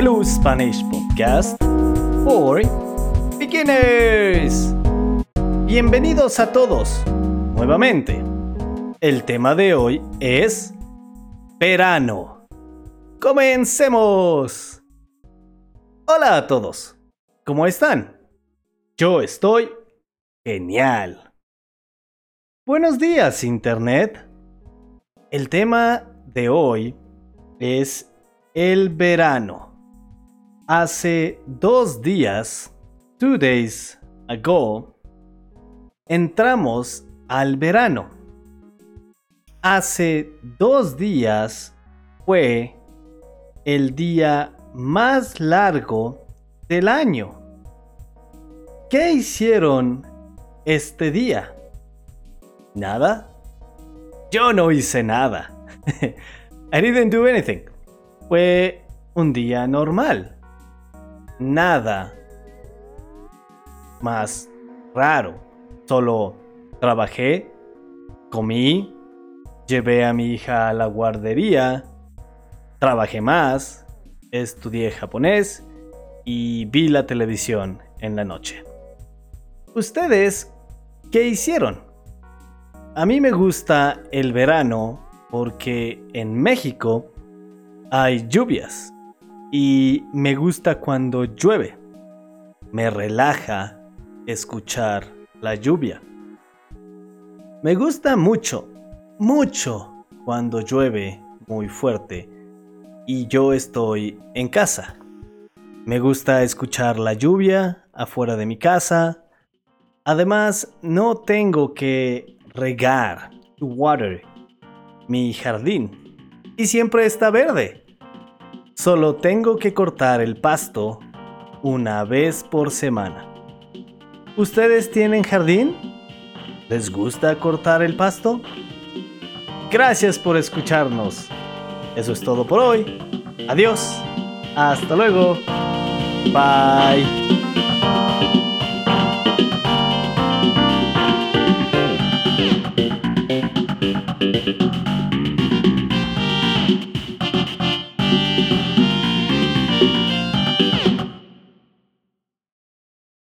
Hello Spanish Podcast for Beginners. Bienvenidos a todos nuevamente. El tema de hoy es verano. Comencemos. Hola a todos. ¿Cómo están? Yo estoy genial. Buenos días, Internet. El tema de hoy es el verano. Hace dos días, two days ago, entramos al verano. Hace dos días fue el día más largo del año. ¿Qué hicieron este día? ¿Nada? Yo no hice nada. I didn't do anything. Fue un día normal. Nada más raro. Solo trabajé, comí, llevé a mi hija a la guardería, trabajé más, estudié japonés y vi la televisión en la noche. ¿Ustedes qué hicieron? A mí me gusta el verano porque en México hay lluvias y me gusta cuando llueve. Me relaja escuchar la lluvia. Me gusta mucho, mucho cuando llueve muy fuerte y yo estoy en casa. Me gusta escuchar la lluvia afuera de mi casa. Además, no tengo que regar, water, mi jardín. Y siempre está verde. Solo tengo que cortar el pasto una vez por semana. ¿Ustedes tienen jardín? ¿Les gusta cortar el pasto? Gracias por escucharnos. Eso es todo por hoy. Adiós. Hasta luego. Bye.